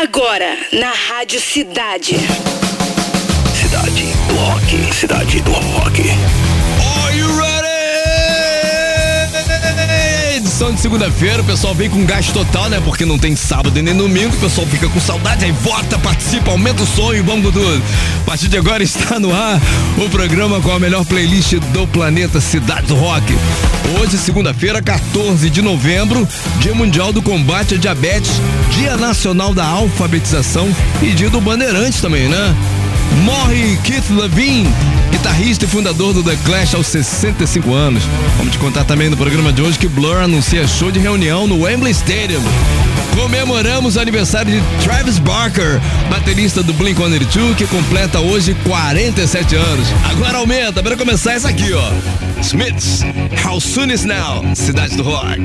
Agora, na Rádio Cidade. Cidade do Rock. Cidade do Rock. Edição de segunda-feira, o pessoal vem com gás total, né? Porque não tem sábado nem domingo, o pessoal fica com saudade, aí vota, participa, aumenta o sonho, vamos com tudo. A partir de agora está no ar o programa com a melhor playlist do planeta Cidade do Rock. Hoje, segunda-feira, 14 de novembro, Dia Mundial do Combate à Diabetes, Dia Nacional da Alfabetização e Dia do Bandeirante também, né? Morre Keith Levine, guitarrista e fundador do The Clash aos 65 anos. Vamos te contar também no programa de hoje que Blur anuncia show de reunião no Wembley Stadium. Comemoramos o aniversário de Travis Barker, baterista do Blink-182, que completa hoje 47 anos. Agora aumenta, para começar essa aqui, ó. Smiths, How Soon Is Now, Cidade do Rock.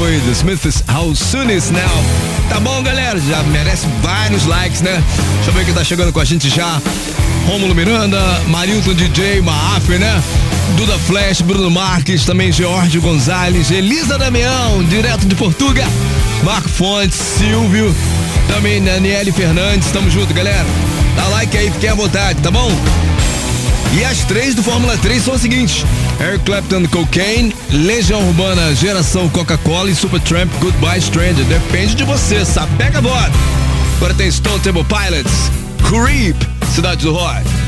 foi The Smiths How Soon Is Now. Tá bom, galera? Já merece vários likes, né? Deixa eu ver quem tá chegando com a gente já. Rômulo Miranda, Marilton DJ, Maaf, né? Duda Flash, Bruno Marques, também George Gonzalez, Elisa Damião, direto de Portugal, Marco Fontes, Silvio, também Daniele Fernandes, tamo junto, galera. Dá like aí, fiquem à vontade, tá bom? E as três do Fórmula 3 são as seguintes. Air Clapton Cocaine, Legião Urbana, Geração Coca-Cola e Supertramp Goodbye Stranger. Depende de você, sabe? Pega a. Agora tem Stone Temple Pilots, Creep, Cidade do Rock.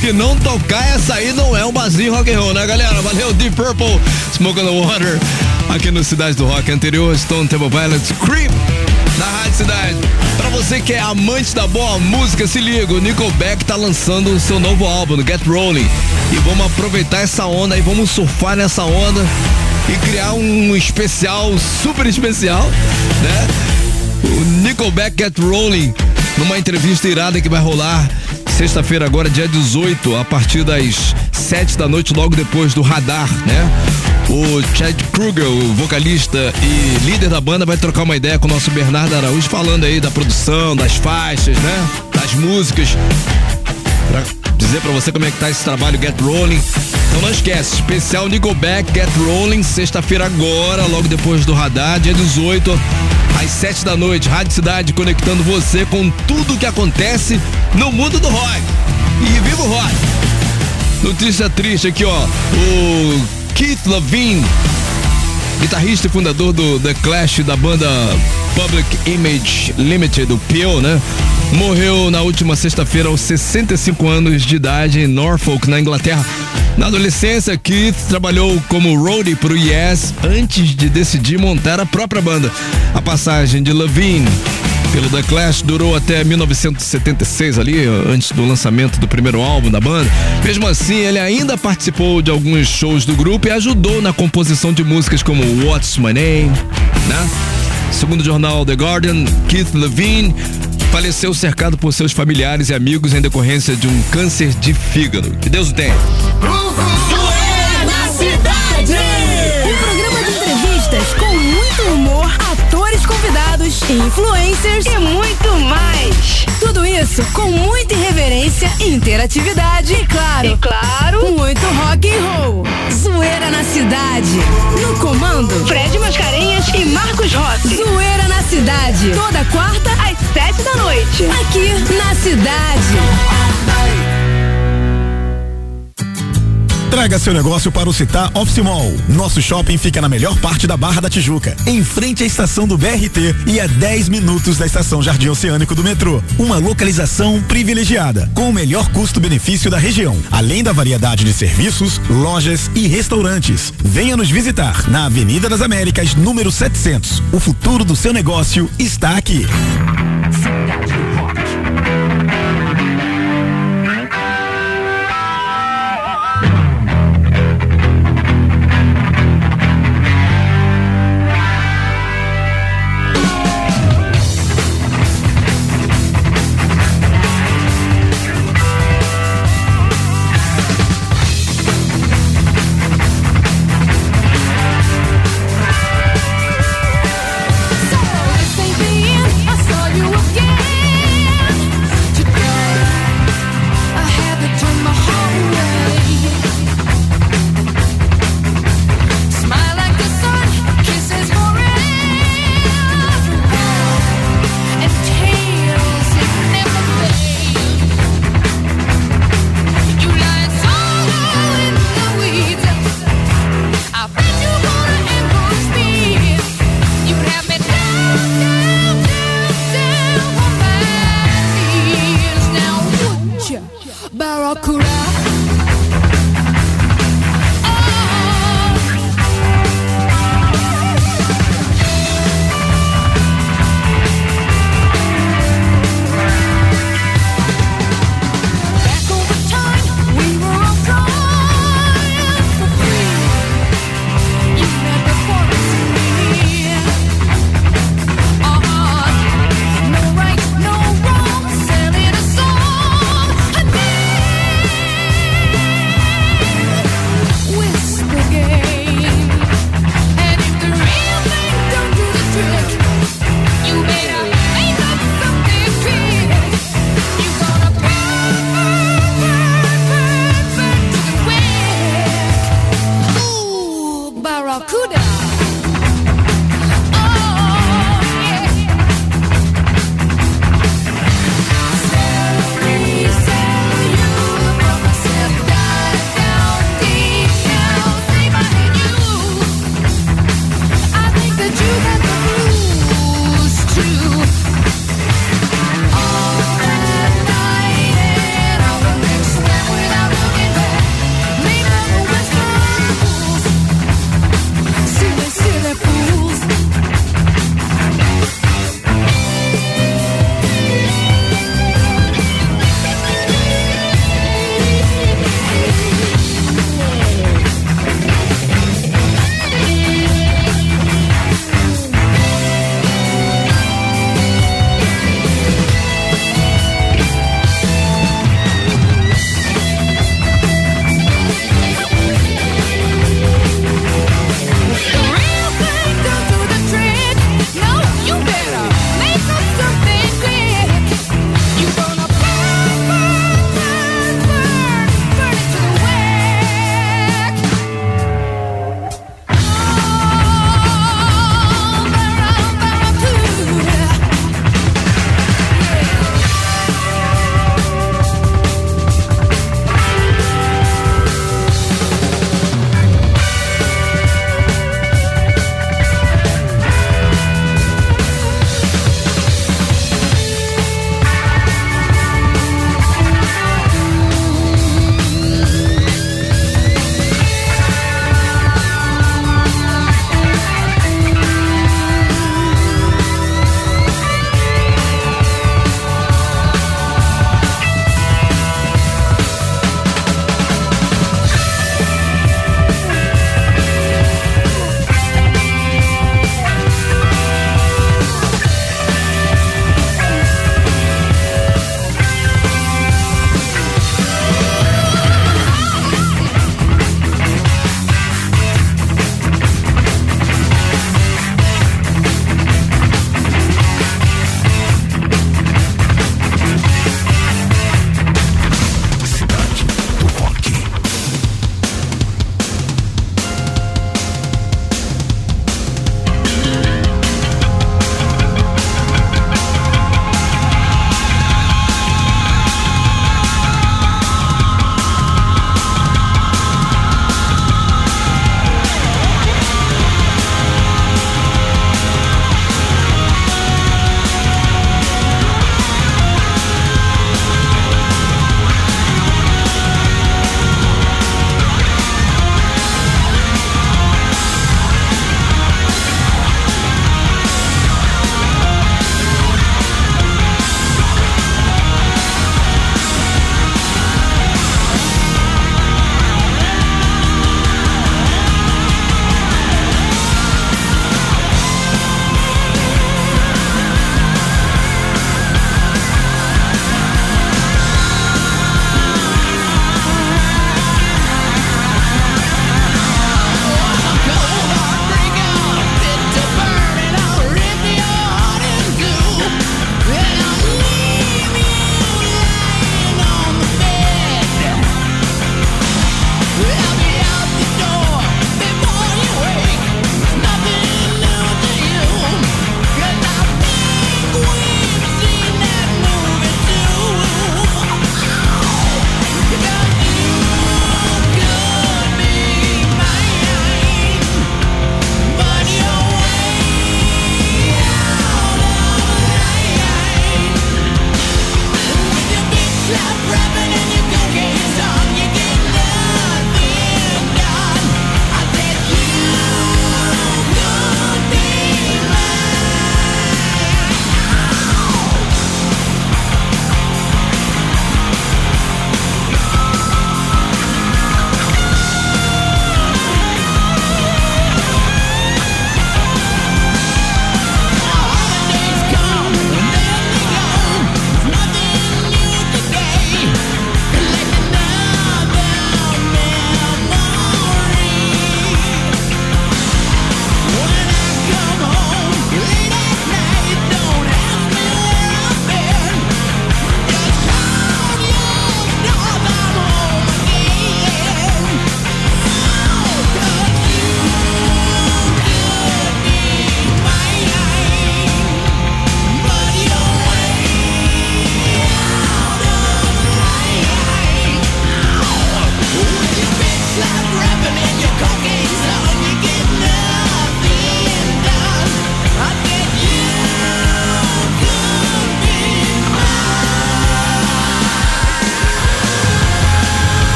Que não tocar, essa aí não é um barzinho rock and roll, né, galera? Valeu, Deep Purple, Smoke on the Water, aqui no Cidade do Rock anterior, Stone Temple Pilots, Creep, na Rádio Cidade. Pra você que é amante da boa música, se liga, o Nickelback tá lançando o seu novo álbum, Get Rolling. E vamos aproveitar essa onda e vamos surfar nessa onda e criar um especial, super especial, né? O Nickelback Get Rolling, numa entrevista irada que vai rolar sexta-feira agora, dia 18, a partir das 7 da noite, logo depois do Radar, né? O Chad Kruger, o vocalista e líder da banda, vai trocar uma ideia com o nosso Bernardo Araújo, falando aí da produção, das faixas, né? Das músicas. Pra dizer pra você como é que tá esse trabalho Get Rolling. Então não esquece, especial Nickelback Get Rolling, sexta-feira agora, logo depois do Radar, dia 18, às 7 da noite, Rádio Cidade conectando você com tudo que acontece no mundo do rock. E viva o rock! Notícia triste aqui, ó. O Keith Levine, guitarrista e fundador do The Clash da banda Public Image Limited, o PIO, né? Morreu na última sexta-feira aos 65 anos de idade em Norfolk, na Inglaterra. Na adolescência, Keith trabalhou como roadie pro Yes antes de decidir montar a própria banda. A passagem de Levine pelo The Clash durou até 1976 ali, antes do lançamento do primeiro álbum da banda. Mesmo assim, ele ainda participou de alguns shows do grupo e ajudou na composição de músicas como What's My Name, né? Segundo o jornal The Guardian, Keith Levine faleceu cercado por seus familiares e amigos em decorrência de um câncer de fígado. Que Deus o tenha. Um programa de entrevistas com muito humor, atores convidados, influencers E muito mais. Tudo isso com muita irreverência, interatividade e, claro, E claro, muito rock and roll. Zoeira na cidade. No comando, Fred Mascarenhas e Marcos Rossi. Zoeira na cidade. Toda quarta, Às sete da noite. aqui na cidade. Traga seu negócio para o Citar Office Mall. Nosso shopping fica na melhor parte da Barra da Tijuca, em frente à estação do BRT e a 10 minutos da estação Jardim Oceânico do metrô. Uma localização privilegiada, com o melhor custo-benefício da região, além da variedade de serviços, lojas e restaurantes. Venha nos visitar na Avenida das Américas, número 700. O futuro do seu negócio está aqui. I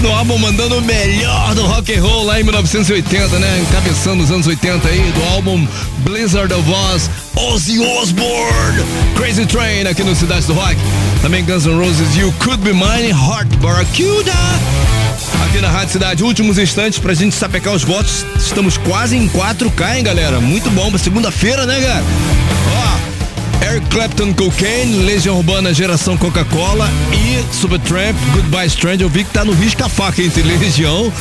eles continuavam mandando o melhor do rock and roll lá em 1980, né? Encabeçando os anos 80 aí, do álbum Blizzard of Oz, Ozzy Osbourne, Crazy Train aqui no Cidade do Rock. Também Guns N' Roses, You Could Be Mine, Heart Barracuda. Aqui na Rádio Cidade, últimos instantes pra gente sapecar os votos. Estamos quase em 4K, hein, galera? Muito bom segunda-feira, né, cara? Ó, Clapton Cocaine, Legião Urbana Geração Coca-Cola e Supertramp Goodbye Stranger. Eu vi que tá no risca-faca entre Legião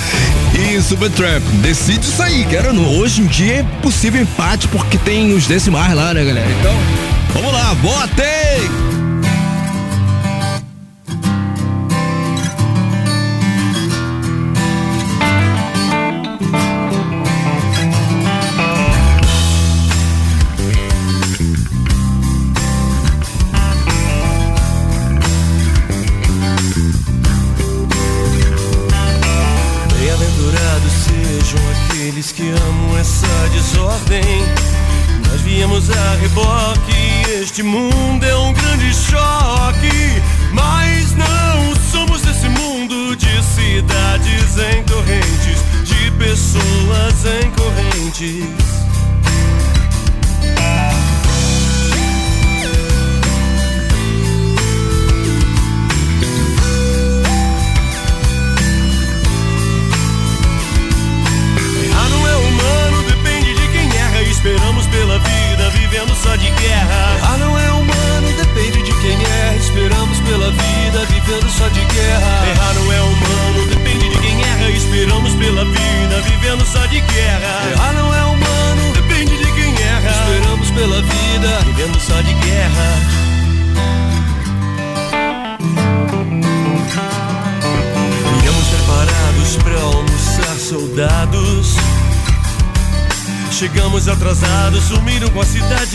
e Supertramp. Decide aí, cara. Hoje em dia é possível empate porque tem os decimais lá, né, galera? Então, vamos lá, votem! Correntes.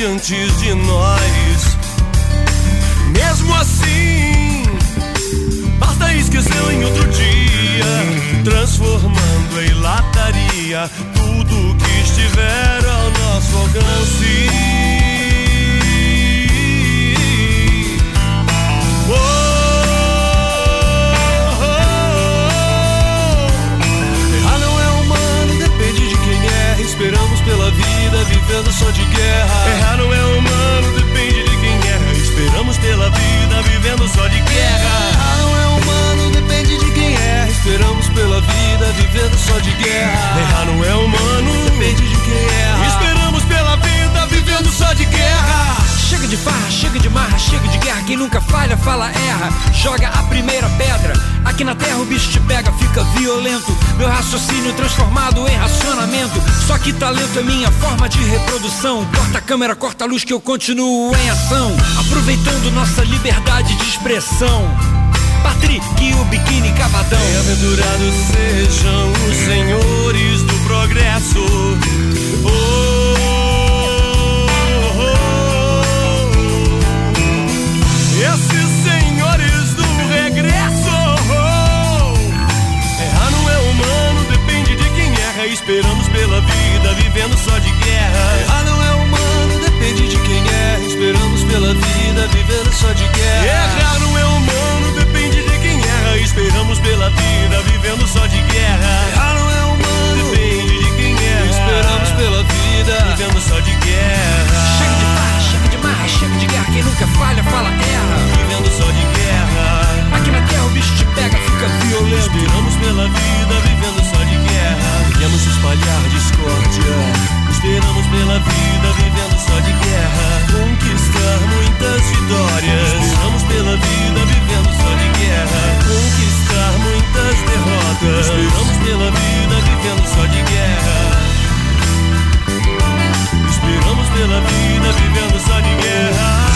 Antes de nós. Que talento é minha forma de reprodução. Corta a câmera, corta a luz que eu continuo em ação. Aproveitando nossa liberdade de expressão. Patrick o biquíni cavadão. Bem-aventurados sejam os senhores do progresso. Oh, Esperamos pela vida, vivendo só de guerra. Errar não é humano, depende de quem erra. Esperamos pela vida, vivendo só de guerra. Errar não é humano, depende de quem erra. Esperamos pela vida, vivendo só de guerra. Errar não é humano, depende de quem erra. Esperamos pela vida, vivendo só de guerra. Chega de farra, chega de marra, chega de guerra. Quem nunca falha, fala erra. Vivendo só de guerra. Aqui na terra o bicho te pega, fica violento. Esperamos pela vida, vivendo Viemos espalhar discórdia. Esperamos pela vida, vivendo só de guerra. Conquistar muitas vitórias. Esperamos pela vida, vivendo só de guerra. Conquistar muitas derrotas. Esperamos pela vida, vivendo só de guerra. Esperamos pela vida, vivendo só de guerra.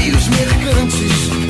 navios mercantes.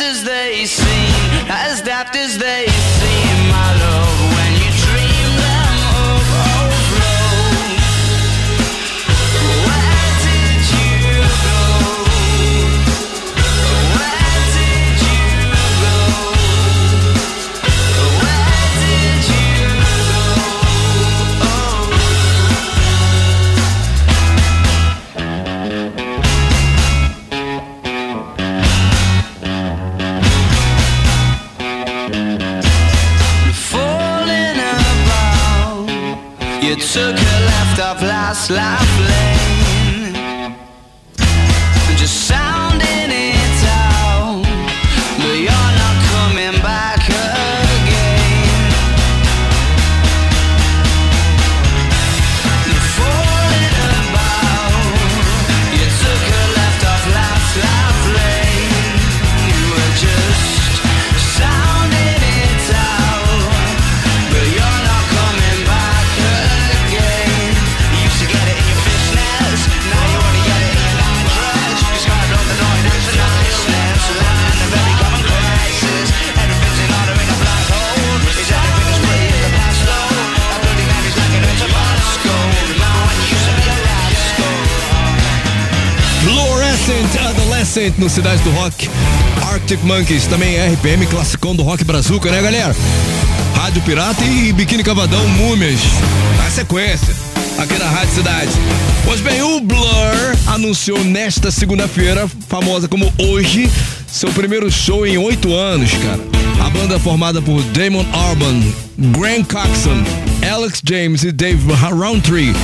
As they seem, as daft as they seem, stuff last laugh lane. Fluorescent Adolescent no Cidade do Rock. Arctic Monkeys, também RPM, classicão do rock brazuca, né, galera? Rádio Pirata e Biquíni Cavadão, Múmias. Na sequência, aqui na Rádio Cidade. Pois bem, o Blur anunciou nesta segunda-feira, famosa como hoje, seu primeiro show em oito anos, cara. A banda formada por Damon Albarn, Grant Coxon, Alex James e Dave Roundtree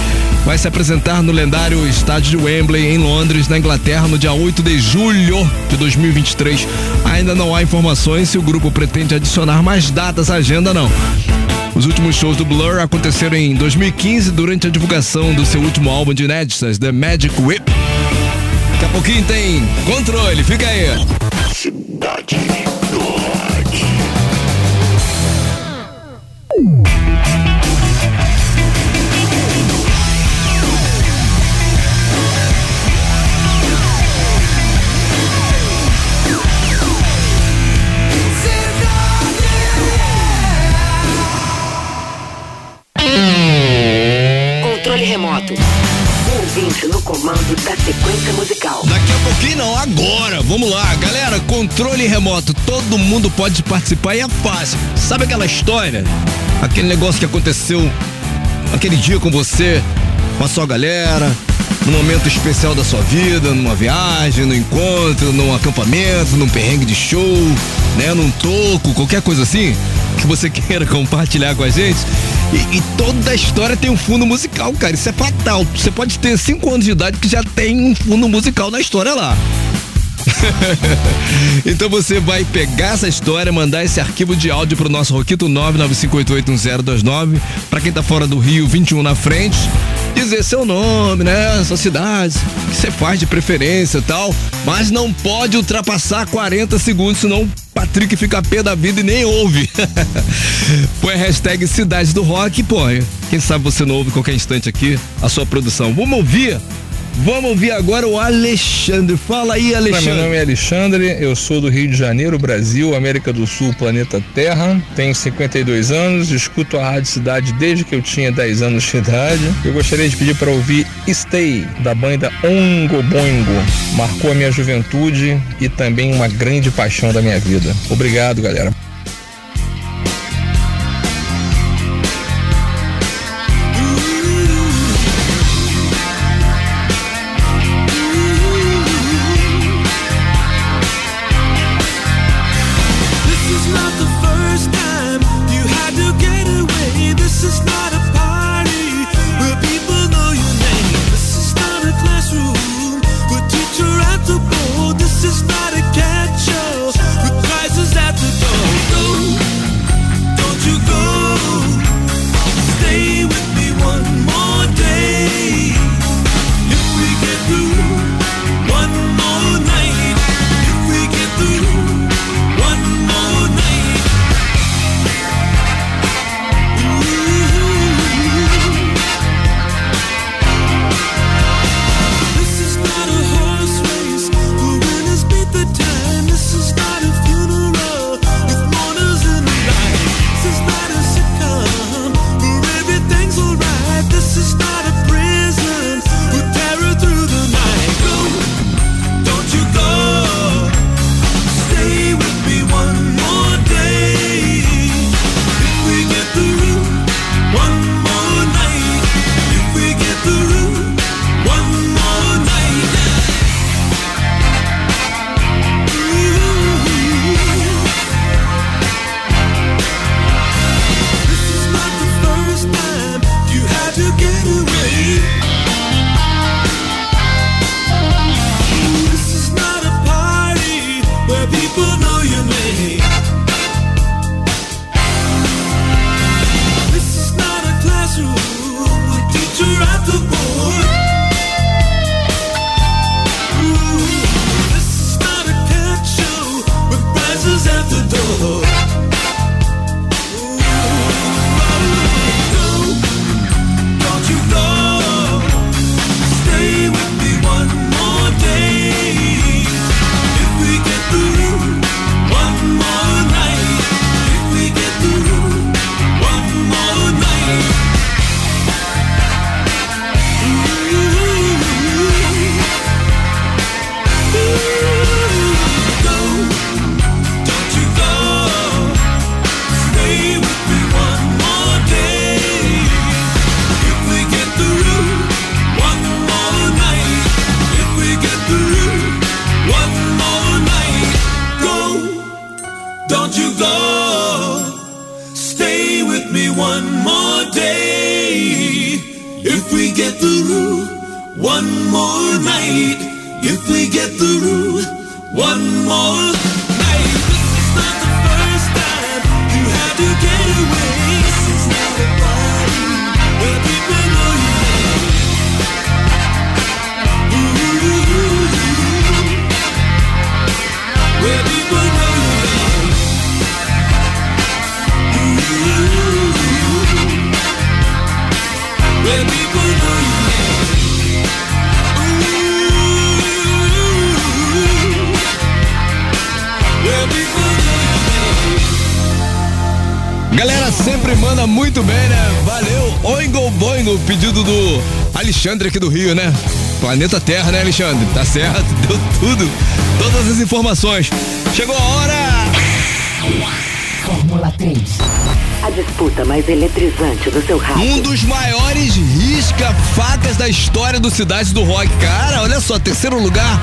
vai se apresentar no lendário estádio de Wembley, em Londres, na Inglaterra, no dia 8 de julho de 2023. Ainda não há informações se o grupo pretende adicionar mais datas à agenda, não. Os últimos shows do Blur aconteceram em 2015 durante a divulgação do seu último álbum de inéditas, The Magic Whip. Daqui a pouquinho tem controle, fica aí. Cidade No comando da sequência musical. Daqui a pouquinho não, agora. Vamos lá, galera. Controle remoto. Todo mundo pode participar e é fácil. Sabe aquela história? Aquele negócio que aconteceu aquele dia com você, com a sua galera, num momento especial da sua vida, numa viagem, num encontro, num acampamento, num perrengue de show, né? Num toco, qualquer coisa assim que você queira compartilhar com a gente. E, e toda a história tem um fundo musical, cara. Isso é fatal. Você pode ter 5 anos de idade que já tem um fundo musical na história lá. então você vai pegar essa história, mandar esse arquivo de áudio pro nosso Roquito 995881029. Pra quem tá fora do Rio, 21 na frente. Dizer seu nome, né? Sua cidade, o que você faz de preferência e tal. Mas não pode ultrapassar 40 segundos, senão Patrick fica pé da vida e nem ouve. Põe a hashtag Cidade do Rock, pô. Quem sabe você não ouve qualquer instante aqui a sua produção. Vamos ouvir Vamos ouvir agora o Alexandre. Fala aí, Meu Alexandre. nome é Alexandre, eu sou do Rio de Janeiro, Brasil, América do Sul, planeta Terra. Tenho 52 anos, escuto a Rádio Cidade desde que eu tinha 10 anos de idade. Eu gostaria de pedir para ouvir Stay, da banda Ongo Boingo. Marcou a minha juventude e também uma grande paixão da minha vida. Obrigado, galera. Sempre manda muito bem, né? Valeu, Oingo Boingo, pedido do Alexandre aqui do Rio, né? Planeta Terra, né, Alexandre? Tá certo, deu tudo, todas as informações. Chegou a hora! Fórmula 3. A disputa mais eletrizante do seu rádio. Um dos maiores risca-facas da história do Cidade do Rock. Cara, olha só, terceiro lugar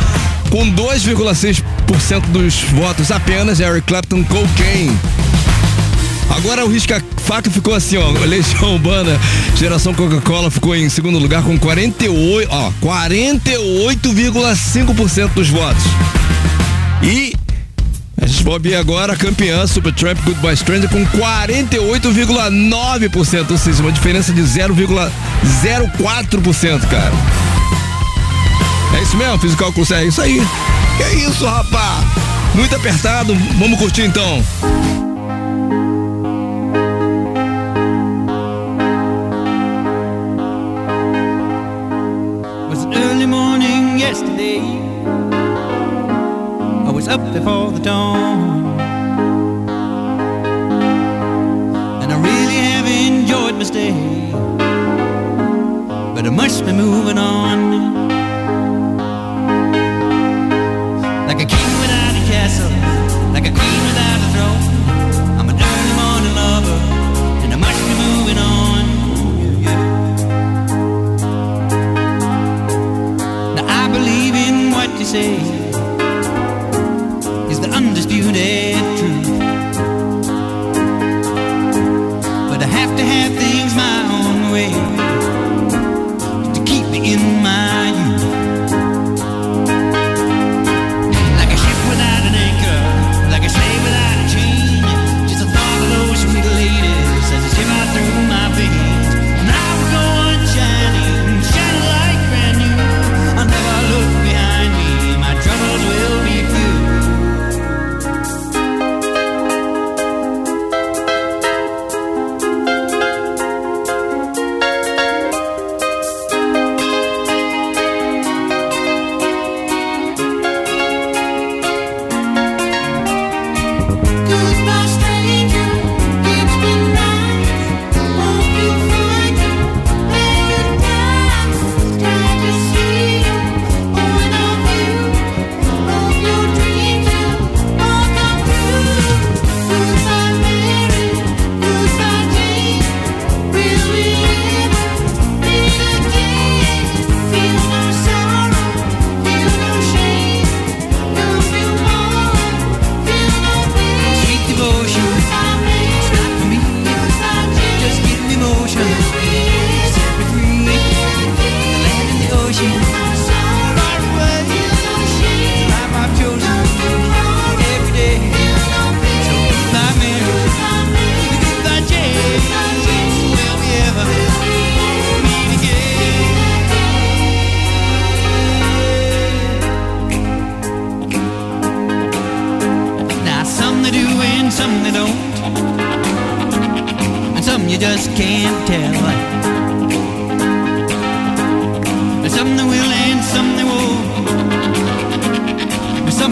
com 2,6% dos votos apenas, Eric Clapton Cocaine. Agora o risca-faca ficou assim, ó. Legião Urbana, geração Coca-Cola ficou em segundo lugar com 48, ó, 48,5% dos votos. E a gente vai ouvir agora a campeã Supertramp Goodbye Stranger com 48,9%, ou seja, uma diferença de 0,04%, cara. É isso mesmo, fiz o cálculo certo, é isso aí. Que é isso, rapá? Muito apertado, vamos curtir então. up before the dawn. And I really have enjoyed my stay, but I must be moving on. Like a king without a castle, like a queen without a throne. I'm an early morning lover, and I must be moving on. Yeah, yeah. Now I believe in what you say.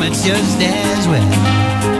it's just as well.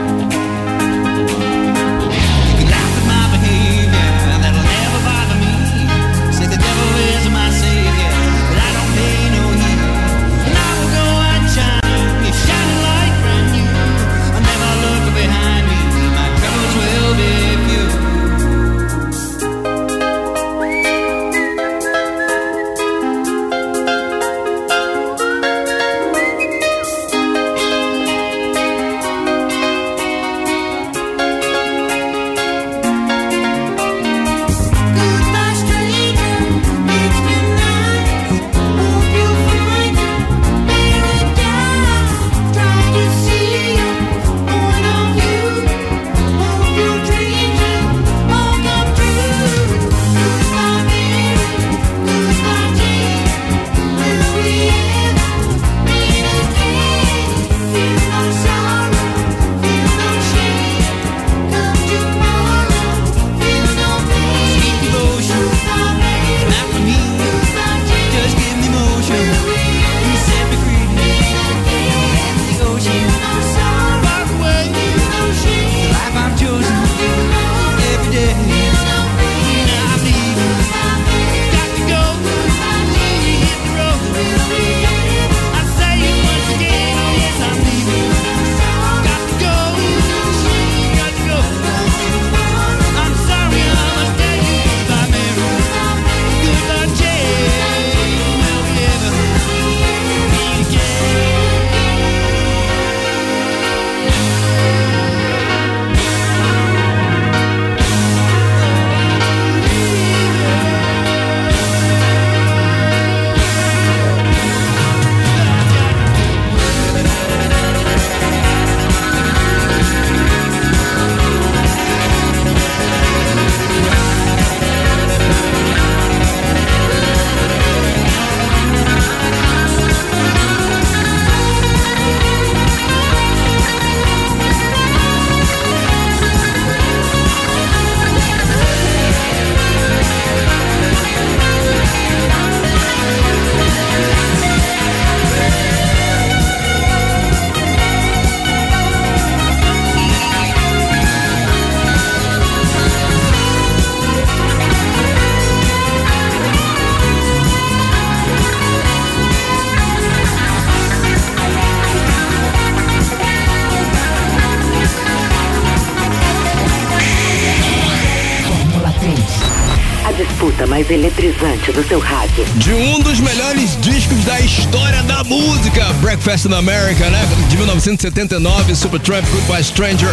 Mais eletrizante do seu rádio. De um dos melhores discos da história da música, Breakfast in America, né? De 1979, Supertramp, Goodbye Stranger,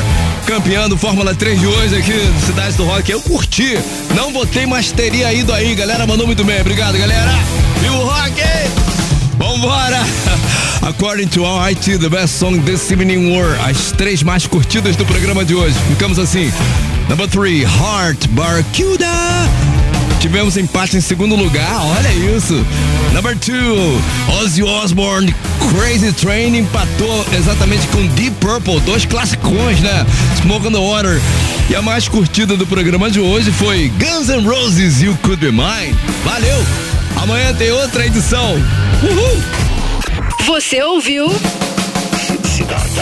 campeão do Fórmula 3 de hoje aqui no Cidade do Rock. Eu curti, não votei, mas teria ido aí, galera. Mandou muito bem, obrigado, galera. E o Rock! Vambora! According to our IT, the best song this evening were as três mais curtidas do programa de hoje. Ficamos assim. Number 3, Heart Barracuda. Tivemos empate em segundo lugar, olha isso. Number 2, Ozzy Osbourne, Crazy Train empatou exatamente com Deep Purple, dois classicões, né? Smoke on the Water. E a mais curtida do programa de hoje foi Guns N' Roses, You Could Be Mine. Valeu! Amanhã tem outra edição. Uhul! Você ouviu? Cidade.